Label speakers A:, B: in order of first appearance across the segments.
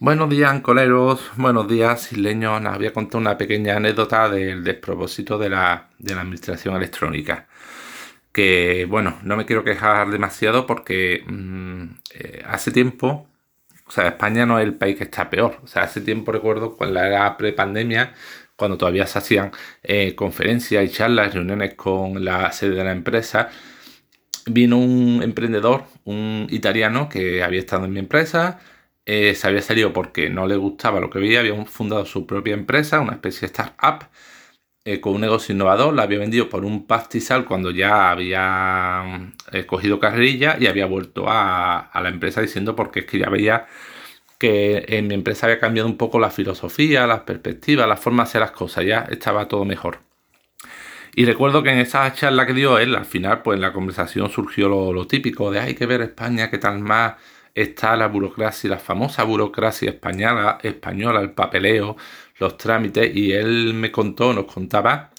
A: Buenos días, ancoleros. Buenos días, isleños. Os voy a contar una pequeña anécdota del despropósito de la, de la administración electrónica. Que, bueno, no me quiero quejar demasiado porque mm, eh, hace tiempo, o sea, España no es el país que está peor. O sea, hace tiempo recuerdo cuando era pre-pandemia, cuando todavía se hacían eh, conferencias y charlas, reuniones con la sede de la empresa, vino un emprendedor, un italiano que había estado en mi empresa eh, se había salido porque no le gustaba lo que veía, había fundado su propia empresa, una especie de startup, eh, con un negocio innovador, la había vendido por un pastizal cuando ya había eh, cogido carrerilla y había vuelto a, la empresa diciendo porque es que ya veía que en mi empresa había cambiado un poco la filosofía, las perspectivas, la forma de hacer las cosas, ya estaba todo mejor. Y recuerdo que en esa charla que dio él, al final, pues en la conversación surgió lo, lo típico de hay que ver España, qué tal más está la burocracia, la famosa burocracia española, española, el papeleo, los trámites, y él me contó, nos contaba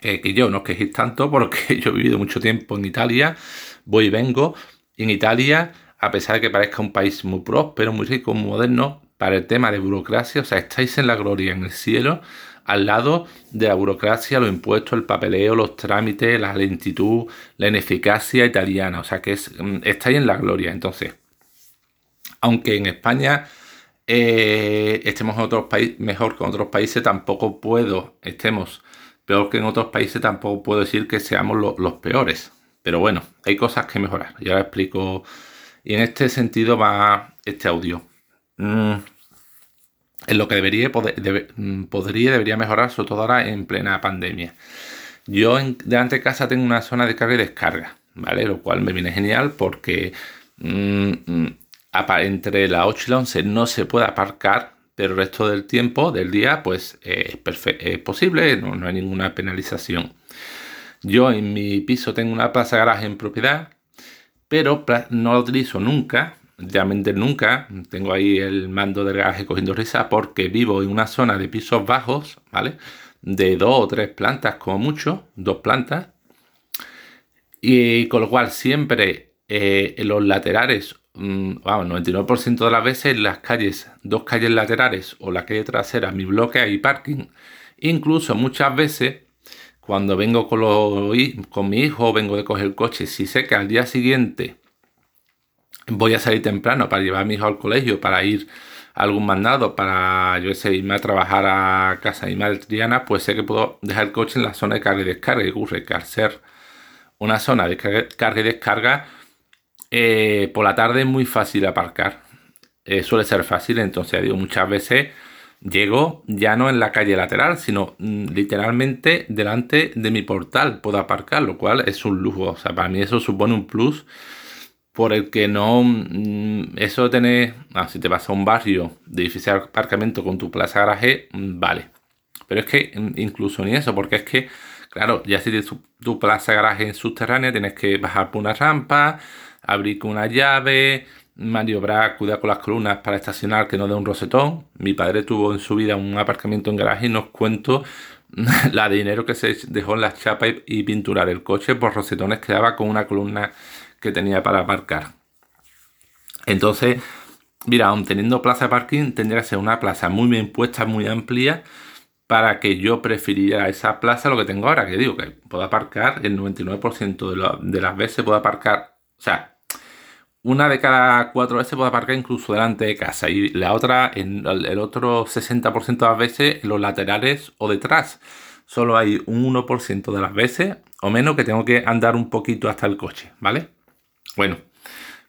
A: que yo no os quejéis tanto porque yo he vivido mucho tiempo en Italia, voy y vengo, en Italia, a pesar de que parezca un país muy próspero, muy rico, muy moderno, para el tema de burocracia, o sea, estáis en la gloria, en el cielo, al lado de la burocracia, los impuestos, el papeleo, los trámites, la lentitud, la ineficacia italiana, o sea, que es, mm, estáis en la gloria. Entonces, aunque en España eh, estemos en otros países mejor que en otros países, tampoco puedo, estemos peor que en otros países, tampoco puedo decir que seamos los peores. Pero bueno, hay cosas que mejorar. Ya lo explico. Y en este sentido va este audio. Mm, en lo que debería, poder, mm, podría debería mejorar, sobre todo ahora en plena pandemia. Yo en, delante de casa tengo una zona de carga y descarga, ¿vale? Lo cual me viene genial porque mm, entre las 8 y las 11 no se puede aparcar, pero el resto del tiempo del día pues es, es posible, no, hay ninguna penalización. Yo en mi piso tengo una plaza garaje en propiedad, pero no la utilizo nunca, realmente nunca. Tengo ahí el mando de garaje cogiendo risa porque vivo en una zona de pisos bajos, ¿vale? De dos o tres plantas como mucho, dos plantas. Y con lo cual siempre eh, en los laterales vamos, 99% de las veces las calles, dos calles laterales o la calle trasera, mi bloque hay parking. Incluso muchas veces, cuando vengo con, con mi hijo, vengo de coger el coche, si sé que al día siguiente voy a salir temprano para llevar a mi hijo al colegio, para ir a algún mandado, para yo sé, irme a trabajar a casa de mi madre Triana, pues sé que puedo dejar el coche en la zona de carga y descarga. Y ocurre que al ser una zona de carga y descarga, eh, por la tarde es muy fácil aparcar. Eh, suele ser fácil, entonces digo, muchas veces llego ya no en la calle lateral, sino mm, literalmente delante de mi portal puedo aparcar, lo cual es un lujo. O sea, para mí eso supone un plus por el que no. Mm, eso de tener. Ah, si te vas a un barrio de difícil aparcamiento con tu plaza garaje, mm, vale. Pero es que incluso ni eso, porque es que, claro, ya si tienes tu, tu plaza garaje en subterránea, tienes que bajar por una rampa abrir con una llave, maniobrar, cuidar con las columnas para estacionar que no dé un rosetón. Mi padre tuvo en su vida un aparcamiento en garaje y nos cuento la dinero que se dejó en las chapas y, pintura del coche por rosetones que daba con una columna que tenía para aparcar. Entonces, mira, aun teniendo plaza de parking, tendría que ser una plaza muy bien puesta, muy amplia, para que yo preferiría esa plaza lo que tengo ahora, que digo que puedo aparcar el 99% de, de las veces, puedo aparcar, o sea, una de cada cuatro veces puede aparcar incluso delante de casa y la otra, en el otro 60% de las veces en los laterales o detrás. Solo hay un 1% de las veces o menos que tengo que andar un poquito hasta el coche, ¿vale? Bueno,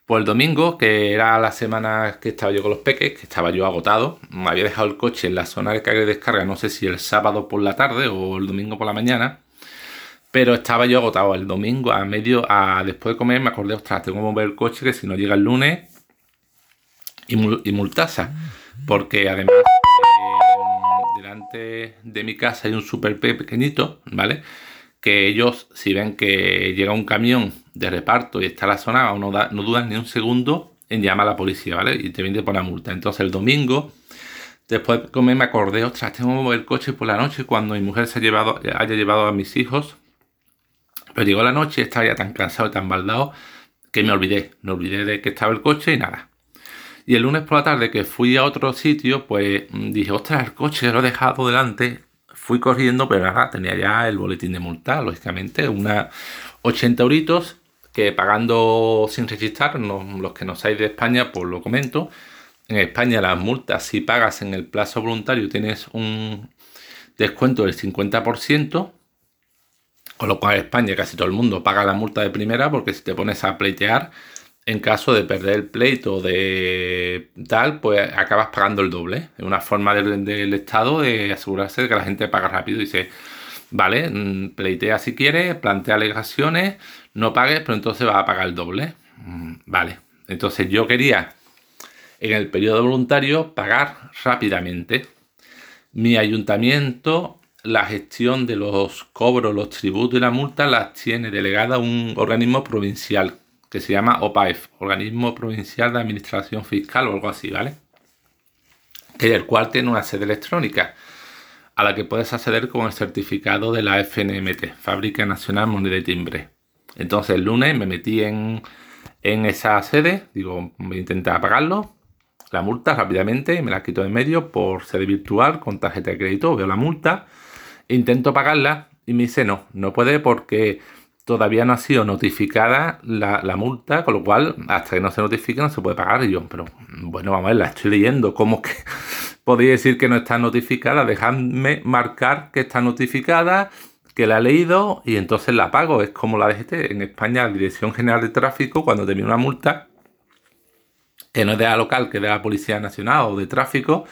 A: pues el domingo, que era la semana que estaba yo con los peques, que estaba yo agotado, me había dejado el coche en la zona de carga y descarga, no sé si el sábado por la tarde o el domingo por la mañana pero estaba yo agotado el domingo, a medio, a después de comer, me acordé, ostras, tengo que mover el coche que si no llega el lunes y, multasa. Porque además, eh, delante de mi casa hay un super pequeñito, ¿vale? Que ellos, si ven que llega un camión de reparto y está la zona, no, no dudan ni un segundo en llamar a la policía, ¿vale? Y te viene por la multa. Entonces el domingo, después de comer, me acordé, ostras, tengo que mover el coche por la noche cuando mi mujer se ha llevado, haya llevado a mis hijos pero llegó la noche, estaba ya tan cansado y tan baldado que me olvidé. Me olvidé de que estaba el coche y nada. Y el lunes por la tarde que fui a otro sitio, pues mm, dije, ostras, el coche lo he dejado delante. Fui corriendo, pero nada, tenía ya el boletín de multa, lógicamente, una 80 euritos que pagando sin registrar, los que no seáis de España, pues lo comento. En España las multas, si pagas en el plazo voluntario, tienes un descuento del 50%, con lo cual en España casi todo el mundo paga la multa de primera, porque si te pones a pleitear, en caso de perder el pleito de tal, pues acabas pagando el doble. Es una forma del, Estado de asegurarse de que la gente paga rápido. Dice, vale, mm, pleitea si quieres, plantea alegaciones, no pagues, pero entonces vas a pagar el doble. Mm, vale. Entonces yo quería, en el periodo voluntario, pagar rápidamente. Mi ayuntamiento, la gestión de los cobros, los tributos y la multa las tiene delegada un organismo provincial que se llama OPAEF, Organismo Provincial de Administración Fiscal o algo así, ¿vale? Que el cual tiene una sede electrónica a la que puedes acceder con el certificado de la FNMT, Fábrica Nacional Moneda y Timbre. Entonces el lunes me metí en, en esa sede, digo, voy a intentar pagarlo, la multa rápidamente, me la quito de medio por sede virtual con tarjeta de crédito, veo la multa, intento pagarla y me dice no, no puede porque todavía no ha sido notificada la, multa, con lo cual hasta que no se notifique no se puede pagar. Y yo, pero bueno, vamos a ver, la estoy leyendo. ¿Cómo que podéis decir que no está notificada? Dejadme marcar que está notificada, que la he leído y entonces la pago. Es como la DGT. En España, la Dirección General de Tráfico, cuando te viene una multa, que no es de la local, que es de la Policía Nacional o de Tráfico,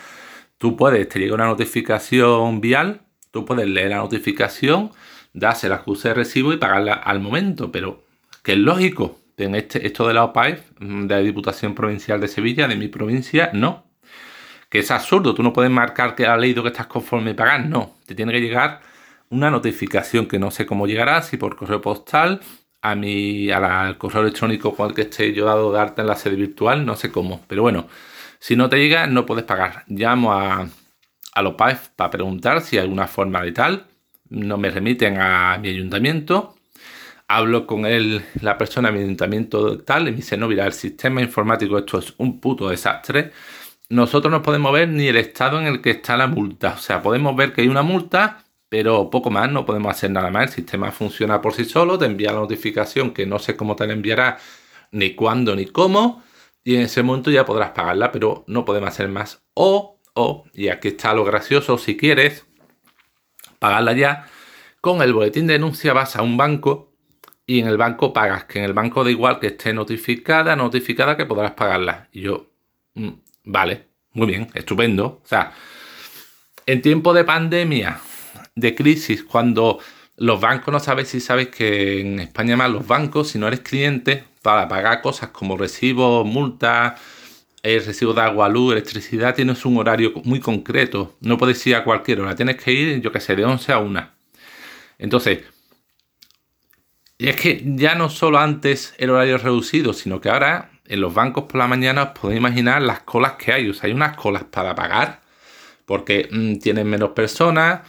A: tú puedes, te llega una notificación vial, tú puedes leer la notificación darse la acuse de recibo y pagarla al momento, pero que es lógico. En este, esto de la OPAEF, mm, de la Diputación Provincial de Sevilla, de mi provincia, no. Que es absurdo, tú no puedes marcar que ha leído que estás conforme a pagar, no. Te tiene que llegar una notificación que no sé cómo llegará, si por correo postal, a mi, al correo electrónico con el que esté yo dado darte en la sede virtual, no sé cómo. Pero bueno, si no te llega, no puedes pagar. Llamo a, a los PAEF para preguntar si hay alguna forma de tal no me remiten a mi ayuntamiento. Hablo con él, la persona de mi ayuntamiento tal, y me dice, no, mira, el sistema informático, esto es un puto desastre. Nosotros no podemos ver ni el estado en el que está la multa. O sea, podemos ver que hay una multa, pero poco más, no podemos hacer nada más. El sistema funciona por sí solo, te envía la notificación que no sé cómo te la enviará, ni cuándo, ni cómo. Y en ese momento ya podrás pagarla, pero no podemos hacer más. O, o, y aquí está lo gracioso, si quieres, pagarla ya. Con el boletín de denuncia vas a un banco y en el banco pagas, que en el banco da igual que esté notificada, notificada que podrás pagarla. Y yo, mm, vale, muy bien, estupendo. O sea, en tiempo de pandemia, de crisis, cuando los bancos no sabes si sabes que en España más los bancos, si no eres cliente, para pagar cosas como recibos, multas, el recibo de agua, luz, electricidad, tienes un horario muy concreto. No puedes ir a cualquier hora, tienes que ir, yo que sé, de 11 a 1. Entonces, y es que ya no solo antes el horario reducido, sino que ahora en los bancos por la mañana os podéis imaginar las colas que hay. O sea, hay unas colas para pagar porque mm, tienen menos personas,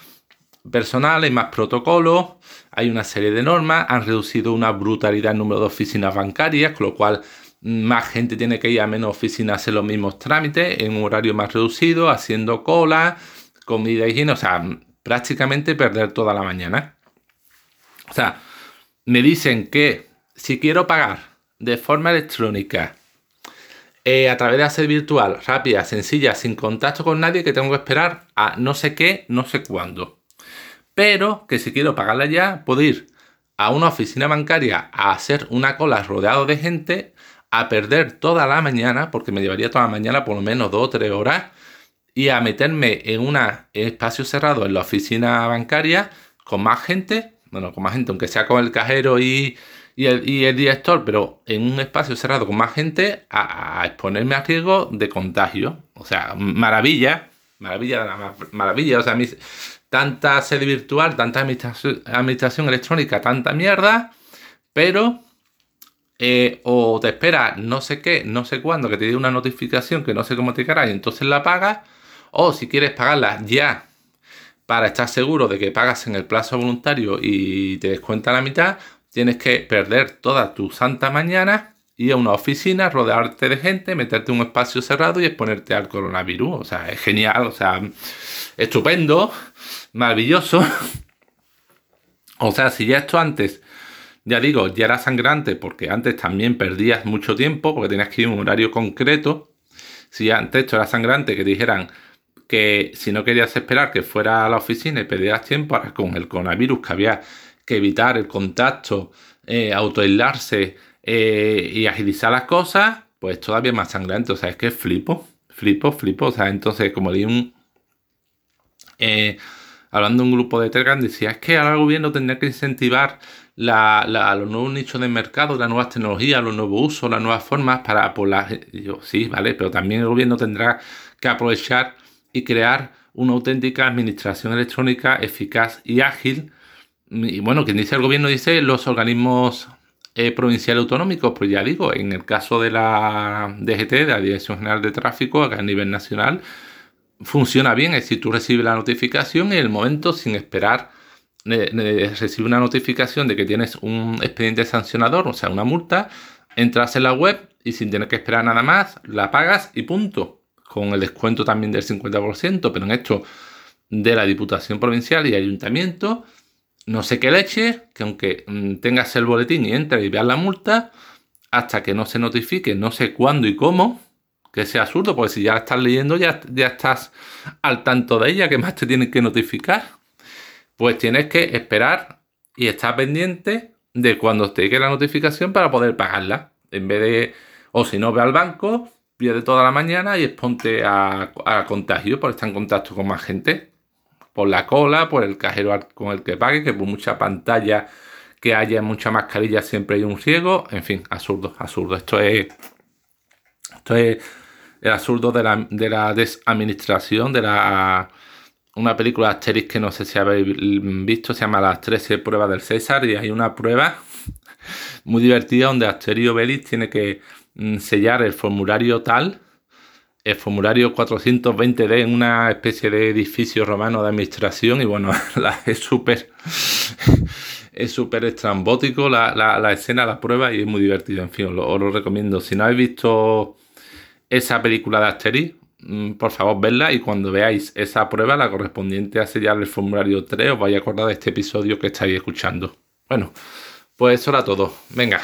A: personal, hay más protocolos, hay una serie de normas, han reducido una brutalidad el número de oficinas bancarias, con lo cual más gente tiene que ir a menos oficinas a hacer los mismos trámites en un horario más reducido, haciendo cola, comida y higiene, o sea, prácticamente perder toda la mañana. O sea, me dicen que si quiero pagar de forma electrónica, eh, a través de hacer virtual, rápida, sencilla, sin contacto con nadie, que tengo que esperar a no sé qué, no sé cuándo. Pero que si quiero pagarla ya, puedo ir a una oficina bancaria a hacer una cola rodeado de gente a perder toda la mañana, porque me llevaría toda la mañana por lo menos dos o tres horas, y a meterme en un espacio cerrado en la oficina bancaria con más gente, bueno, con más gente, aunque sea con el cajero y, el, director, pero en un espacio cerrado con más gente, a, exponerme a riesgo de contagio. O sea, maravilla, maravilla maravilla. O sea, tanta sede virtual, tanta administración electrónica, tanta mierda, pero eh, o te espera no sé qué, no sé cuándo, que te dé una notificación que no sé cómo te caray, y entonces la pagas, o si quieres pagarla ya para estar seguro de que pagas en el plazo voluntario y te descuenta la mitad, tienes que perder toda tu santa mañana ir a una oficina, rodearte de gente, meterte en un espacio cerrado y exponerte al coronavirus. O sea, es genial, o sea, estupendo, maravilloso. O sea, si ya esto antes, ya digo, ya era sangrante, porque antes también perdías mucho tiempo, porque tenías que ir a un horario concreto. Si antes esto era sangrante, que dijeran que si no querías esperar que fuera a la oficina y perdieras tiempo, ahora con el coronavirus que había que evitar el contacto, eh, autoaislarse eh, y agilizar las cosas, pues todavía más sangrante. O sea, es que flipo, flipo, flipo. O sea, entonces, como di un. Eh, hablando de un grupo de Telegram, decía: es que ahora el gobierno tendría que incentivar la, los nuevos nichos de mercado, las nuevas tecnologías, los nuevos usos, las nuevas formas para. Sí, vale, pero también el gobierno tendrá que aprovechar y crear una auténtica administración electrónica eficaz y ágil. Y bueno, quien dice el gobierno dice los organismos eh, provinciales autonómicos, pues ya digo, en el caso de la DGT, de la Dirección General de Tráfico, acá a nivel nacional, funciona bien, es decir, tú recibes la notificación en el momento, sin esperar, recibes una notificación de que tienes un expediente sancionador, o sea, una multa, entras en la web y sin tener que esperar nada más, la pagas y punto con el descuento también del 50%, pero en esto de la Diputación Provincial y Ayuntamiento, no sé qué leche, que aunque mm, tengas el boletín y entres y veas la multa, hasta que no se notifique, no sé cuándo y cómo, que sea absurdo, porque si ya la estás leyendo, ya, ya estás al tanto de ella, que más te tienen que notificar. Pues tienes que esperar y estar pendiente de cuando te llegue la notificación para poder pagarla. En vez de, o si no, ve al banco pierde toda la mañana y exponte a, a contagio por estar en contacto con más gente. Por la cola, por el cajero con el que pague, que por mucha pantalla que haya, mucha mascarilla, siempre hay un ciego. En fin, absurdo, absurdo. Esto es. Esto es el absurdo de la, de la desadministración, de la. Una película de Asterix que no sé si habéis visto, se llama Las 13 pruebas del César, y hay una prueba muy divertida donde Asterio Belis tiene que Mm, sellar el formulario tal, el formulario 420D en una especie de edificio romano de administración y bueno, es súper es súper estrambótico la, la, escena, la prueba y es muy divertido, en fin, os lo, recomiendo. Si no habéis visto esa película de Asterix, por favor, vedla y cuando veáis esa prueba, la correspondiente a sellar el formulario 3, os vais a acordar de este episodio que estáis escuchando. Bueno, pues eso era todo. Venga,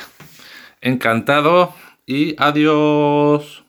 A: encantado y adiós.